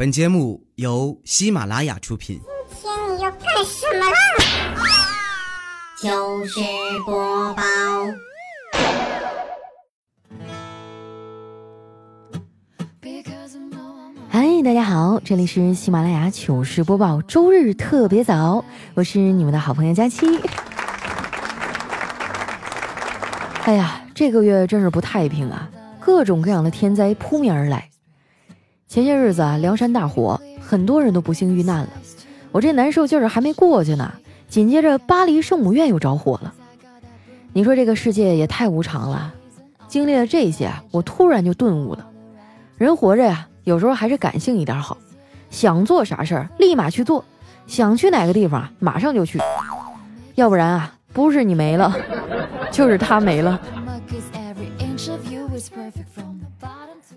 本节目由喜马拉雅出品。今天你要干什么啦？糗事播报，嗨，大家好，这里是喜马拉雅糗事播报，周日特别早，我是你们的好朋友佳期。哎呀，这个月真是不太平啊，各种各样的天灾扑面而来。前些日子啊，梁山大火，很多人都不幸遇难了。我这难受劲儿还没过去呢，紧接着巴黎圣母院又着火了。你说这个世界也太无常了。经历了这些，我突然就顿悟了：人活着呀，有时候还是感性一点好。想做啥事儿，立马去做；想去哪个地方，马上就去。要不然啊，不是你没了，就是他没了。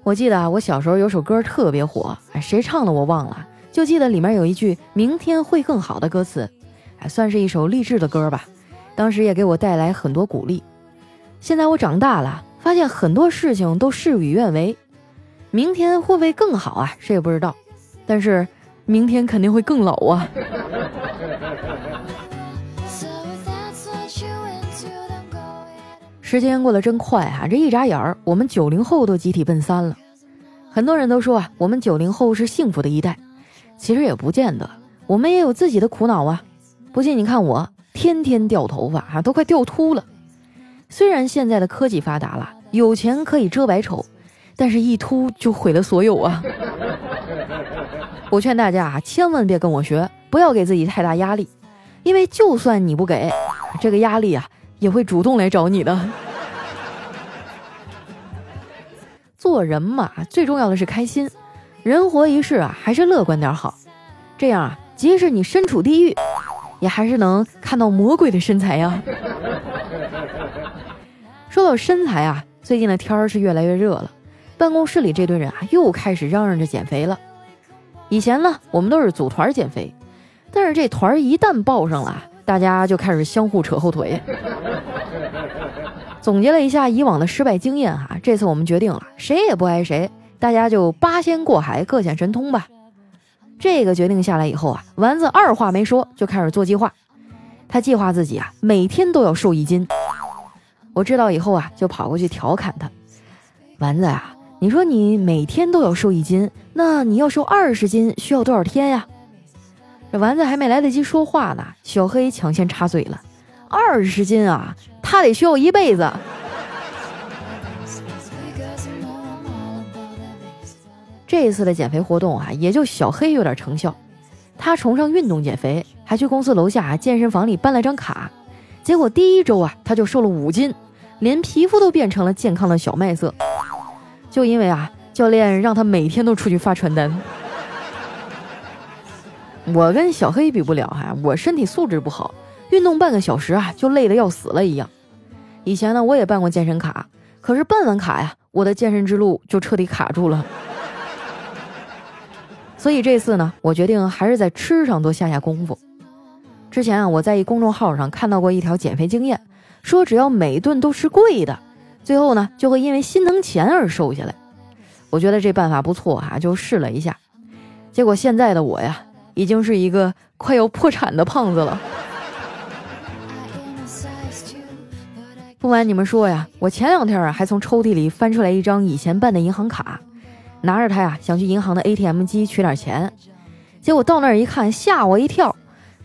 我记得啊，我小时候有首歌特别火，哎，谁唱的我忘了，就记得里面有一句“明天会更好”的歌词，哎，算是一首励志的歌吧。当时也给我带来很多鼓励。现在我长大了，发现很多事情都事与愿违。明天会不会更好啊？谁也不知道。但是明天肯定会更老啊。时间过得真快啊！这一眨眼儿，我们九零后都集体奔三了。很多人都说啊，我们九零后是幸福的一代，其实也不见得，我们也有自己的苦恼啊。不信你看我，天天掉头发啊，都快掉秃了。虽然现在的科技发达了，有钱可以遮百丑，但是一秃就毁了所有啊。我劝大家啊，千万别跟我学，不要给自己太大压力，因为就算你不给，这个压力啊。也会主动来找你的。做人嘛，最重要的是开心。人活一世啊，还是乐观点好。这样啊，即使你身处地狱，也还是能看到魔鬼的身材呀。说到身材啊，最近的天儿是越来越热了，办公室里这堆人啊，又开始嚷嚷着减肥了。以前呢，我们都是组团减肥，但是这团一旦报上了。大家就开始相互扯后腿。总结了一下以往的失败经验哈，这次我们决定了，谁也不挨谁，大家就八仙过海，各显神通吧。这个决定下来以后啊，丸子二话没说就开始做计划。他计划自己啊，每天都要瘦一斤。我知道以后啊，就跑过去调侃他：“丸子啊，你说你每天都要瘦一斤，那你要瘦二十斤需要多少天呀？”这丸子还没来得及说话呢，小黑抢先插嘴了：“二十斤啊，他得需要一辈子。”这一次的减肥活动啊，也就小黑有点成效。他崇尚运动减肥，还去公司楼下健身房里办了张卡。结果第一周啊，他就瘦了五斤，连皮肤都变成了健康的小麦色。就因为啊，教练让他每天都出去发传单。我跟小黑比不了哈，我身体素质不好，运动半个小时啊就累得要死了一样。以前呢我也办过健身卡，可是办完卡呀，我的健身之路就彻底卡住了。所以这次呢，我决定还是在吃上多下下功夫。之前啊，我在一公众号上看到过一条减肥经验，说只要每顿都吃贵的，最后呢就会因为心疼钱而瘦下来。我觉得这办法不错哈，就试了一下。结果现在的我呀。已经是一个快要破产的胖子了。不瞒你们说呀，我前两天啊还从抽屉里翻出来一张以前办的银行卡，拿着它呀想去银行的 ATM 机取点钱，结果到那儿一看，吓我一跳，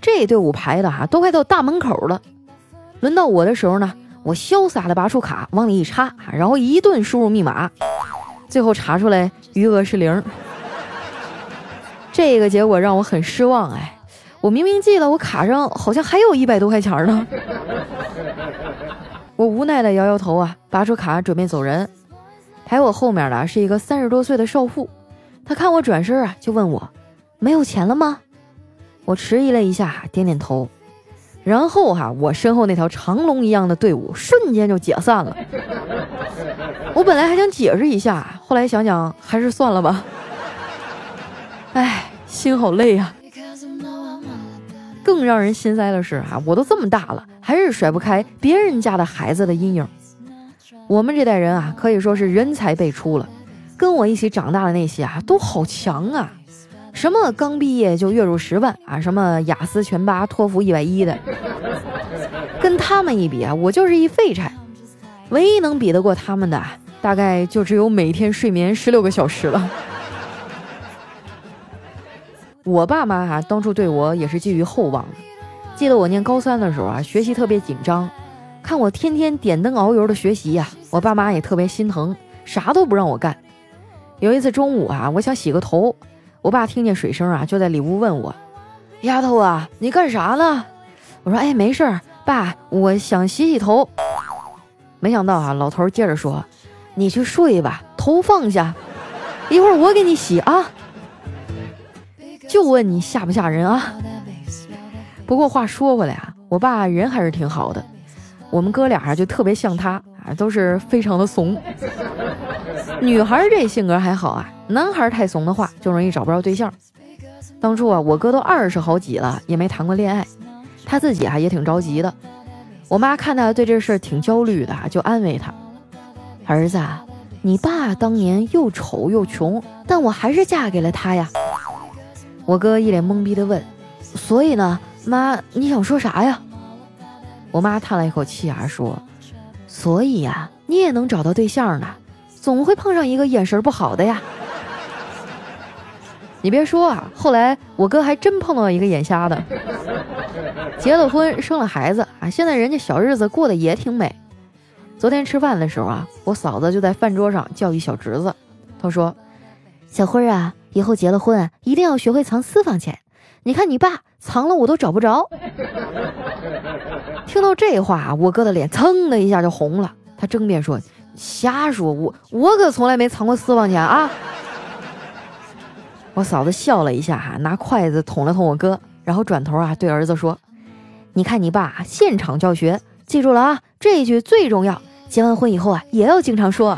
这队伍排的哈都快到大门口了。轮到我的时候呢，我潇洒的拔出卡往里一插，然后一顿输入密码，最后查出来余额是零。这个结果让我很失望，哎，我明明记得我卡上好像还有一百多块钱呢。我无奈的摇摇头啊，拔出卡准备走人。排我后面的是一个三十多岁的少妇，她看我转身啊，就问我没有钱了吗？我迟疑了一下，点点头。然后哈，我身后那条长龙一样的队伍瞬间就解散了。我本来还想解释一下，后来想想还是算了吧。唉，心好累呀。更让人心塞的是啊，我都这么大了，还是甩不开别人家的孩子的阴影。我们这代人啊，可以说是人才辈出了。跟我一起长大的那些啊，都好强啊。什么刚毕业就月入十万啊，什么雅思全八、托福一百一的，跟他们一比啊，我就是一废柴。唯一能比得过他们的，大概就只有每天睡眠十六个小时了。我爸妈啊，当初对我也是寄予厚望的。记得我念高三的时候啊，学习特别紧张，看我天天点灯熬油的学习呀，我爸妈也特别心疼，啥都不让我干。有一次中午啊，我想洗个头，我爸听见水声啊，就在里屋问我：“丫头啊，你干啥呢？”我说：“哎，没事儿，爸，我想洗洗头。”没想到啊，老头接着说：“你去睡吧，头放下，一会儿我给你洗啊。”就问你吓不吓人啊？不过话说回来啊，我爸人还是挺好的。我们哥俩就特别像他啊，都是非常的怂。女孩这性格还好啊，男孩太怂的话就容易找不着对象。当初啊，我哥都二十好几了，也没谈过恋爱，他自己啊也挺着急的。我妈看他对这事儿挺焦虑的，就安慰他：“儿子，你爸当年又丑又穷，但我还是嫁给了他呀。”我哥一脸懵逼的问：“所以呢，妈，你想说啥呀？”我妈叹了一口气啊，说：“所以呀，你也能找到对象呢，总会碰上一个眼神不好的呀。”你别说啊，后来我哥还真碰到一个眼瞎的，结了婚，生了孩子啊，现在人家小日子过得也挺美。昨天吃饭的时候啊，我嫂子就在饭桌上教育小侄子，她说：“小辉啊。”以后结了婚，一定要学会藏私房钱。你看你爸藏了，我都找不着。听到这话，我哥的脸噌的一下就红了。他争辩说：“瞎说，我我可从来没藏过私房钱啊！”我嫂子笑了一下，哈，拿筷子捅了捅我哥，然后转头啊对儿子说：“你看你爸现场教学，记住了啊，这一句最重要。结完婚以后啊，也要经常说。”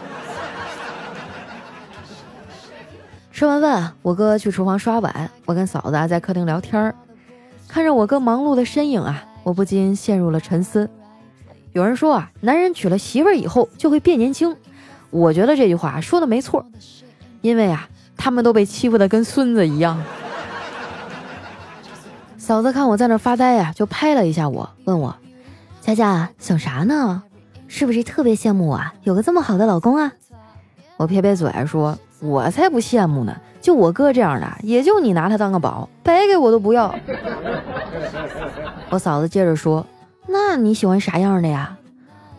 吃完饭，我哥去厨房刷碗，我跟嫂子在客厅聊天儿。看着我哥忙碌的身影啊，我不禁陷入了沉思。有人说啊，男人娶了媳妇儿以后就会变年轻，我觉得这句话说的没错，因为啊，他们都被欺负的跟孙子一样。嫂子看我在那发呆呀，就拍了一下我，问我：“佳佳想啥呢？是不是特别羡慕我啊有个这么好的老公啊？”我撇撇嘴说。我才不羡慕呢！就我哥这样的，也就你拿他当个宝，白给我都不要。我嫂子接着说：“那你喜欢啥样的呀？”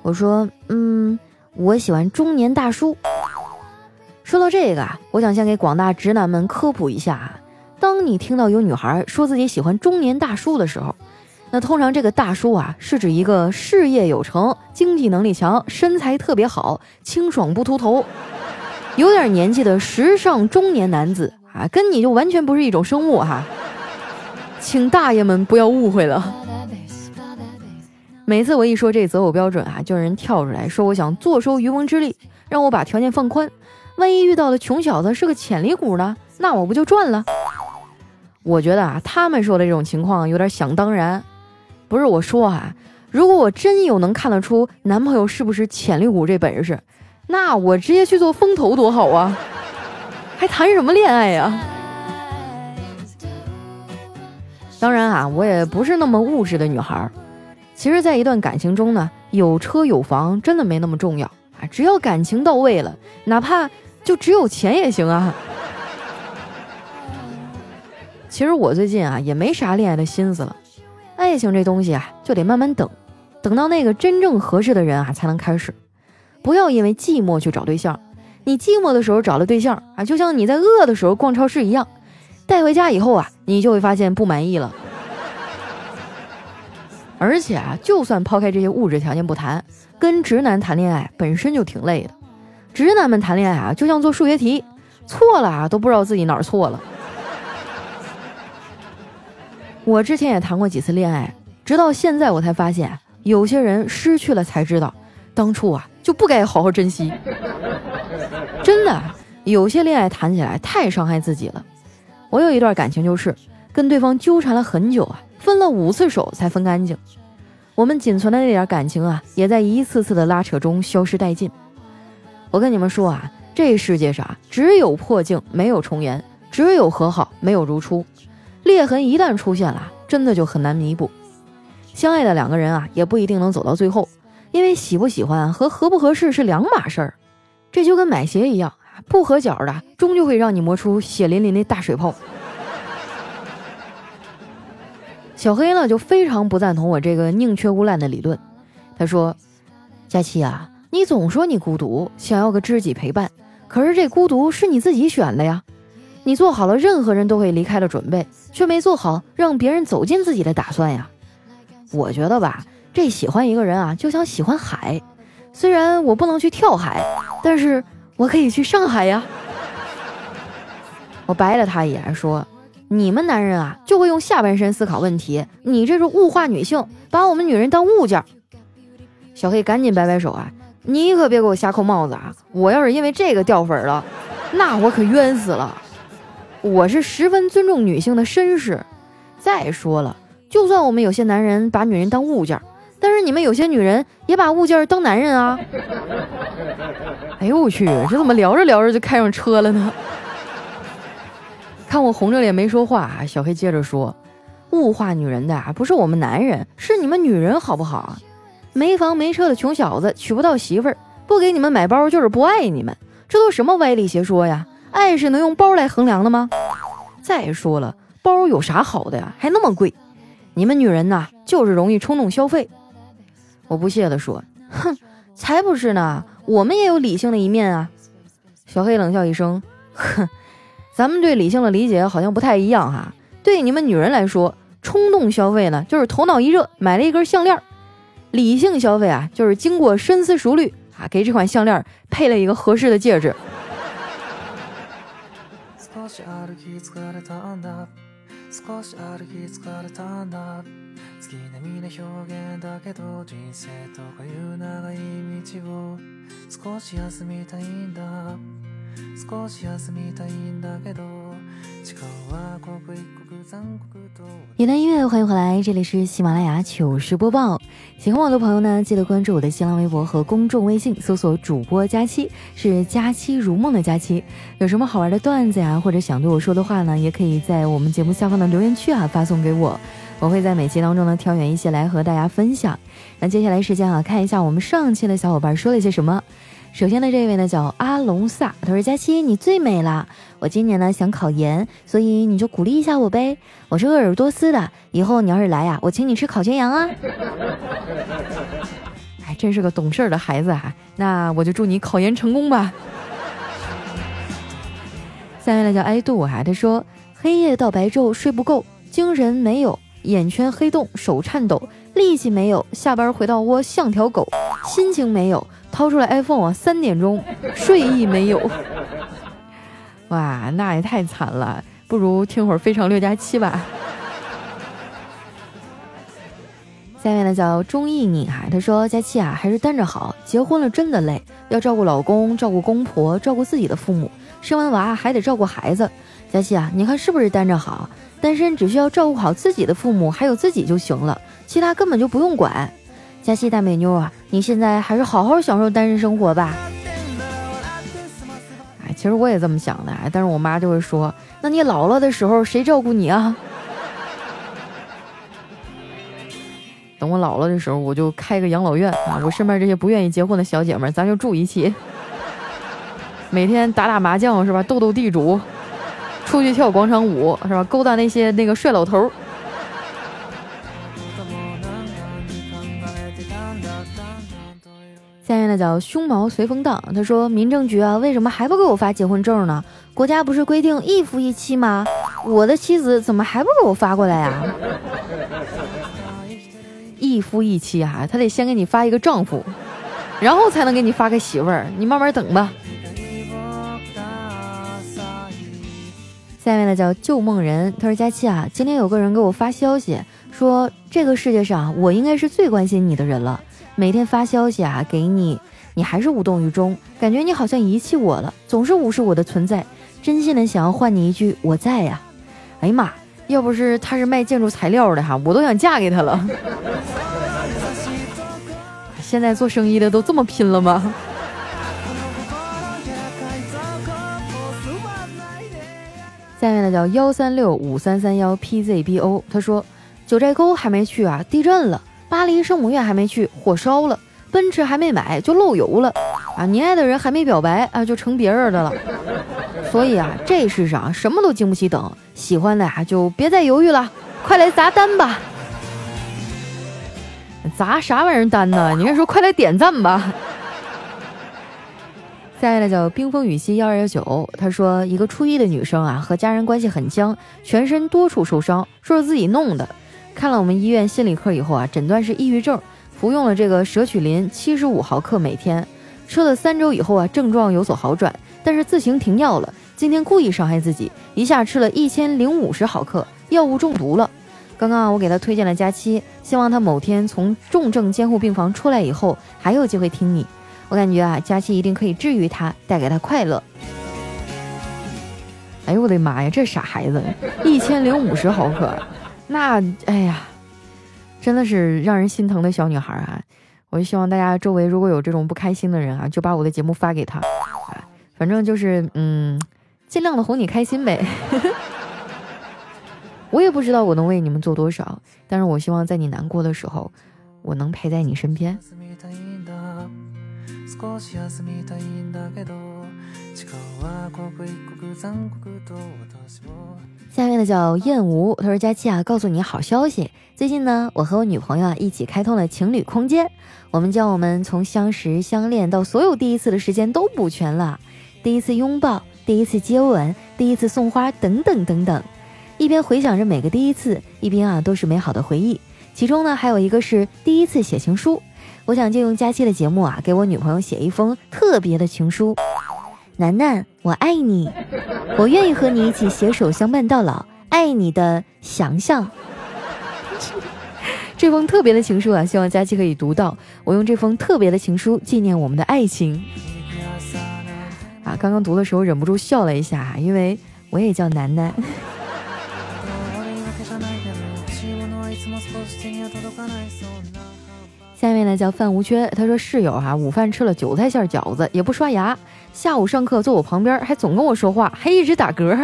我说：“嗯，我喜欢中年大叔。”说到这个啊，我想先给广大直男们科普一下啊，当你听到有女孩说自己喜欢中年大叔的时候，那通常这个大叔啊，是指一个事业有成、经济能力强、身材特别好、清爽不秃头。有点年纪的时尚中年男子啊，跟你就完全不是一种生物哈，请大爷们不要误会了。每次我一说这择偶标准啊，就有人跳出来说我想坐收渔翁之利，让我把条件放宽，万一遇到的穷小子是个潜力股呢，那我不就赚了？我觉得啊，他们说的这种情况有点想当然，不是我说啊，如果我真有能看得出男朋友是不是潜力股这本事。那我直接去做风投多好啊，还谈什么恋爱呀？当然啊，我也不是那么物质的女孩儿。其实，在一段感情中呢，有车有房真的没那么重要啊，只要感情到位了，哪怕就只有钱也行啊。其实我最近啊也没啥恋爱的心思了，爱情这东西啊就得慢慢等，等到那个真正合适的人啊才能开始。不要因为寂寞去找对象，你寂寞的时候找了对象啊，就像你在饿的时候逛超市一样，带回家以后啊，你就会发现不满意了。而且啊，就算抛开这些物质条件不谈，跟直男谈恋爱本身就挺累的。直男们谈恋爱啊，就像做数学题，错了啊都不知道自己哪儿错了。我之前也谈过几次恋爱，直到现在我才发现，有些人失去了才知道，当初啊。就不该好好珍惜，真的，有些恋爱谈起来太伤害自己了。我有一段感情就是跟对方纠缠了很久啊，分了五次手才分干净。我们仅存的那点感情啊，也在一次次的拉扯中消失殆尽。我跟你们说啊，这世界上只有破镜没有重圆，只有和好，没有如初。裂痕一旦出现了，真的就很难弥补。相爱的两个人啊，也不一定能走到最后，因为喜不喜欢和合不合适是两码事儿。这就跟买鞋一样，不合脚的，终究会让你磨出血淋淋的大水泡。小黑呢，就非常不赞同我这个宁缺毋滥的理论。他说：“佳期啊，你总说你孤独，想要个知己陪伴，可是这孤独是你自己选的呀。你做好了任何人都会离开的准备，却没做好让别人走进自己的打算呀。我觉得吧，这喜欢一个人啊，就像喜欢海。虽然我不能去跳海，但是我可以去上海呀。”我白了他一眼说。你们男人啊，就会用下半身思考问题。你这是物化女性，把我们女人当物件。小黑赶紧摆摆手啊，你可别给我瞎扣帽子啊！我要是因为这个掉粉了，那我可冤死了。我是十分尊重女性的身世。再说了，就算我们有些男人把女人当物件，但是你们有些女人也把物件当男人啊。哎呦我去，这怎么聊着聊着就开上车了呢？看我红着脸没说话，小黑接着说：“物化女人的不是我们男人，是你们女人，好不好啊？没房没车的穷小子娶不到媳妇儿，不给你们买包就是不爱你们，这都什么歪理邪说呀？爱是能用包来衡量的吗？再说了，包有啥好的呀？还那么贵？你们女人呐，就是容易冲动消费。”我不屑地说：“哼，才不是呢，我们也有理性的一面啊。”小黑冷笑一声：“哼。”咱们对理性的理解好像不太一样哈。对你们女人来说，冲动消费呢，就是头脑一热买了一根项链；理性消费啊，就是经过深思熟虑啊，给这款项链配了一个合适的戒指。一段音乐，欢迎回来，这里是喜马拉雅糗事播报。喜欢我的朋友呢，记得关注我的新浪微博和公众微信，搜索主播佳期，是佳期如梦的佳期。有什么好玩的段子呀，或者想对我说的话呢，也可以在我们节目下方的留言区啊发送给我，我会在每期当中呢挑选一些来和大家分享。那接下来时间啊，看一下我们上期的小伙伴说了些什么。首先呢这位呢叫阿龙萨，他说：“佳期你最美了，我今年呢想考研，所以你就鼓励一下我呗。我是鄂尔多斯的，以后你要是来呀，我请你吃烤全羊啊。”哎，真是个懂事儿的孩子啊！那我就祝你考研成功吧。下面呢叫爱杜哈，他说：“黑夜到白昼睡不够，精神没有，眼圈黑洞，手颤抖，力气没有，下班回到窝像条狗，心情没有。”掏出来 iPhone 啊，三点钟睡意没有，哇，那也太惨了，不如听会儿《非常六加七》吧。下面呢叫中意你啊，他说佳期啊，还是单着好，结婚了真的累，要照顾老公，照顾公婆，照顾自己的父母，生完娃还得照顾孩子。佳琪啊，你看是不是单着好？单身只需要照顾好自己的父母还有自己就行了，其他根本就不用管。佳琪大美妞啊，你现在还是好好享受单身生活吧。哎，其实我也这么想的，但是我妈就会说：“那你老了的时候谁照顾你啊？” 等我老了的时候，我就开个养老院啊！我身边这些不愿意结婚的小姐们，咱就住一起，每天打打麻将是吧？斗斗地主，出去跳广场舞是吧？勾搭那些那个帅老头。下面的叫胸毛随风荡，他说：“民政局啊，为什么还不给我发结婚证呢？国家不是规定一夫一妻吗？我的妻子怎么还不给我发过来呀？”一夫一妻啊，他得先给你发一个丈夫，然后才能给你发个媳妇儿，你慢慢等吧。下面的叫旧梦人，他说：“佳期啊，今天有个人给我发消息，说这个世界上我应该是最关心你的人了。”每天发消息啊给你，你还是无动于衷，感觉你好像遗弃我了，总是无视我的存在，真心的想要换你一句我在呀。哎呀妈，要不是他是卖建筑材料的哈，我都想嫁给他了。现在做生意的都这么拼了吗？叫幺三六五三三幺 PZBO，他说九寨沟还没去啊，地震了；巴黎圣母院还没去，火烧了；奔驰还没买就漏油了啊！你爱的人还没表白啊，就成别人的了。所以啊，这世上什么都经不起等，喜欢的呀就别再犹豫了，快来砸单吧！砸啥玩意儿单呢？你还说快来点赞吧！下一个叫冰封雨息幺二幺九，他说一个初一的女生啊，和家人关系很僵，全身多处受伤，说是自己弄的。看了我们医院心理科以后啊，诊断是抑郁症，服用了这个舍曲林七十五毫克每天，吃了三周以后啊，症状有所好转，但是自行停药了。今天故意伤害自己，一下吃了一千零五十毫克，药物中毒了。刚刚啊，我给他推荐了佳期，希望他某天从重症监护病房出来以后，还有机会听你。我感觉啊，佳期一定可以治愈他，带给他快乐。哎呦我的妈呀，这傻孩子，一千零五十毫克，那哎呀，真的是让人心疼的小女孩啊！我就希望大家周围如果有这种不开心的人啊，就把我的节目发给他，反正就是嗯，尽量的哄你开心呗。我也不知道我能为你们做多少，但是我希望在你难过的时候，我能陪在你身边。下面的叫燕无，他说：“佳期啊，告诉你好消息，最近呢，我和我女朋友啊一起开通了情侣空间，我们将我们从相识、相恋到所有第一次的时间都补全了，第一次拥抱，第一次接吻，第一次送花，等等等等。一边回想着每个第一次，一边啊都是美好的回忆，其中呢还有一个是第一次写情书。”我想借用佳期的节目啊，给我女朋友写一封特别的情书。楠楠，我爱你，我愿意和你一起携手相伴到老，爱你的翔翔。这封特别的情书啊，希望佳期可以读到。我用这封特别的情书纪念我们的爱情。啊，刚刚读的时候忍不住笑了一下，因为我也叫楠楠。下面呢叫范无缺，他说室友哈午饭吃了韭菜馅饺子，也不刷牙，下午上课坐我旁边还总跟我说话，还一直打嗝。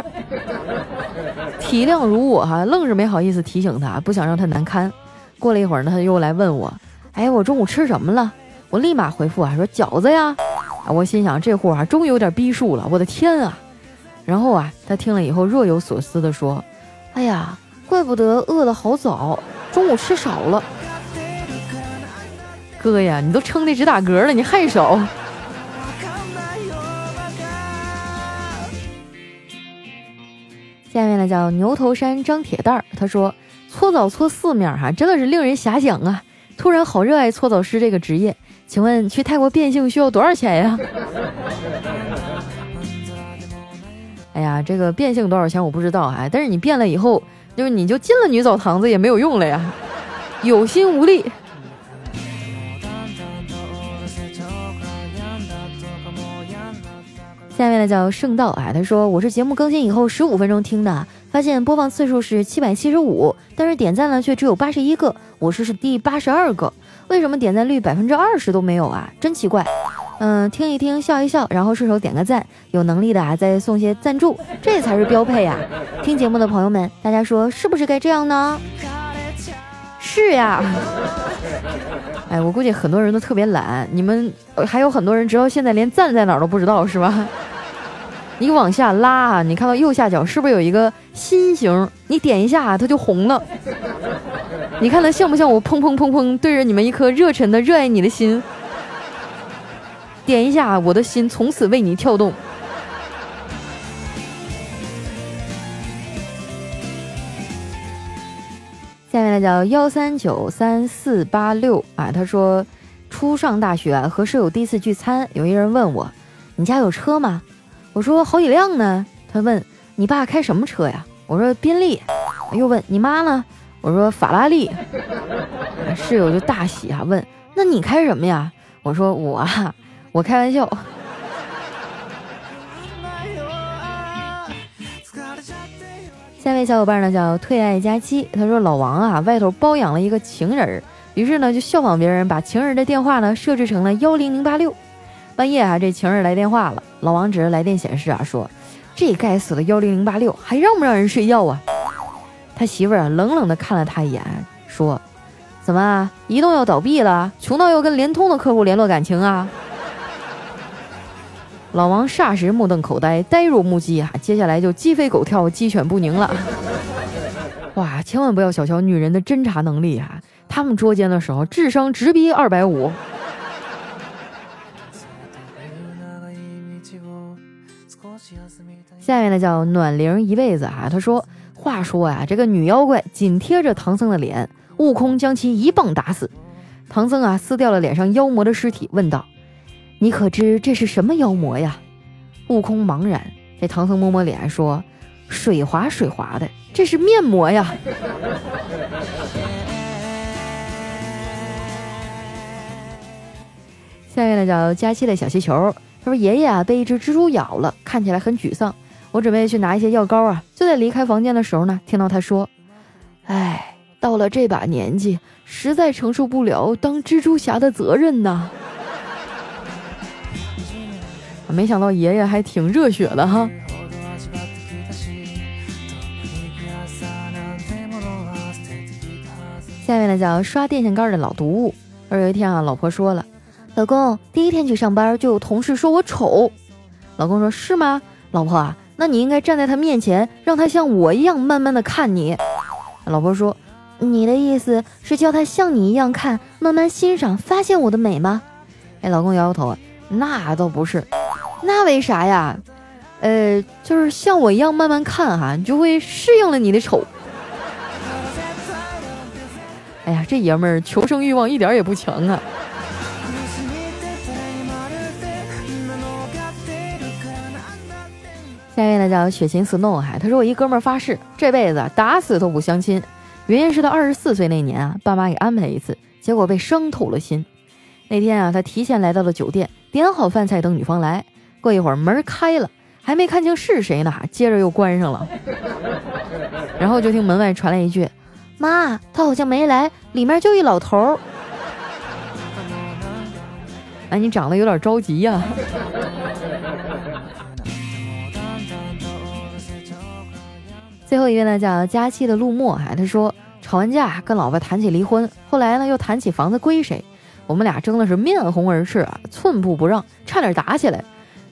体谅如我哈，愣是没好意思提醒他，不想让他难堪。过了一会儿呢，他又来问我，哎，我中午吃什么了？我立马回复啊，说饺子呀。啊，我心想这货啊，终于有点逼数了，我的天啊！然后啊，他听了以后若有所思的说，哎呀，怪不得饿得好早，中午吃少了。哥呀，你都撑的直打嗝了，你还少。下面呢叫牛头山张铁蛋儿，他说搓澡搓四面哈，真的是令人遐想啊！突然好热爱搓澡师这个职业，请问去泰国变性需要多少钱呀？哎呀，这个变性多少钱我不知道啊，但是你变了以后，就是你就进了女澡堂子也没有用了呀，有心无力。下面呢叫圣道啊，他说我是节目更新以后十五分钟听的，发现播放次数是七百七十五，但是点赞呢却只有八十一个，我是是第八十二个，为什么点赞率百分之二十都没有啊？真奇怪。嗯，听一听，笑一笑，然后顺手点个赞，有能力的啊再送些赞助，这才是标配呀。听节目的朋友们，大家说是不是该这样呢？是呀。哎，我估计很多人都特别懒，你们还有很多人直到现在连赞在哪儿都不知道，是吧？你往下拉，你看到右下角是不是有一个心形？你点一下，它就红了。你看它像不像我砰砰砰砰对着你们一颗热忱的热爱你的心？点一下，我的心从此为你跳动。下面呢叫幺三九三四八六啊，他说初上大学和舍友第一次聚餐，有一人问我，你家有车吗？我说好几辆呢。他问你爸开什么车呀？我说宾利。又问你妈呢？我说法拉利。室友就大喜啊，问那你开什么呀？我说我啊，我开玩笑。下位小伙伴呢叫退爱佳期，他说老王啊，外头包养了一个情人，于是呢就效仿别人，把情人的电话呢设置成了幺零零八六。半夜啊，这情人来电话了，老王指着来电显示啊说：“这该死的幺零零八六还让不让人睡觉啊？他媳妇儿啊冷冷地看了他一眼，说：“怎么，移动要倒闭了，穷到要跟联通的客户联络感情啊？”老王霎时目瞪口呆，呆若木鸡啊！接下来就鸡飞狗跳，鸡犬不宁了。哇，千万不要小瞧女人的侦查能力啊！他们捉奸的时候，智商直逼二百五。下面呢叫暖灵一辈子啊，他说：“话说呀，这个女妖怪紧贴着唐僧的脸，悟空将其一棒打死。唐僧啊，撕掉了脸上妖魔的尸体，问道：‘你可知这是什么妖魔呀？’悟空茫然。这唐僧摸摸脸说：‘水滑水滑的，这是面膜呀。’下面呢叫佳期的小气球，他说：爷爷啊被一只蜘蛛咬了，看起来很沮丧。”我准备去拿一些药膏啊，就在离开房间的时候呢，听到他说：“哎，到了这把年纪，实在承受不了当蜘蛛侠的责任呐。”没想到爷爷还挺热血的哈。下面呢叫刷电线杆的老毒物。而有一天啊，老婆说了：“老公，第一天去上班就有同事说我丑。”老公说：“是吗，老婆啊？”那你应该站在他面前，让他像我一样慢慢的看你。老婆说：“你的意思是叫他像你一样看，慢慢欣赏，发现我的美吗？”哎，老公摇摇头，那倒不是，那为啥呀？呃，就是像我一样慢慢看哈，你就会适应了你的丑。哎呀，这爷们儿求生欲望一点也不强啊。下面呢叫雪晴 snow 哈，他说我一哥们儿发誓这辈子打死都不相亲，原因是他二十四岁那年啊，爸妈给安排一次，结果被伤透了心。那天啊，他提前来到了酒店，点好饭菜等女方来。过一会儿门开了，还没看清是谁呢，接着又关上了。然后就听门外传来一句：“妈，他好像没来，里面就一老头儿。”哎，你长得有点着急呀。最后一位呢，叫佳期的陆墨哈，他说吵完架跟老婆谈起离婚，后来呢又谈起房子归谁，我们俩争的是面红耳赤啊，寸步不让，差点打起来。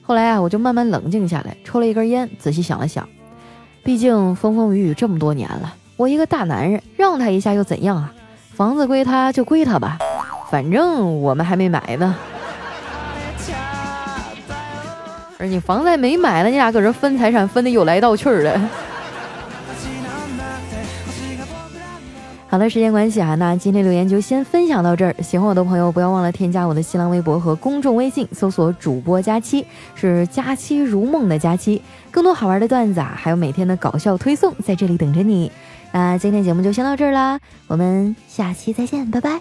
后来啊，我就慢慢冷静下来，抽了一根烟，仔细想了想，毕竟风风雨雨这么多年了，我一个大男人让他一下又怎样啊？房子归他就归他吧，反正我们还没买呢。而你房子还没买呢，你俩搁这分财产分的有来道去的。好的，时间关系啊，那今天留言就先分享到这儿。喜欢我的朋友，不要忘了添加我的新浪微博和公众微信，搜索主播佳期，是佳期如梦的佳期。更多好玩的段子啊，还有每天的搞笑推送，在这里等着你。那今天节目就先到这儿啦，我们下期再见，拜拜。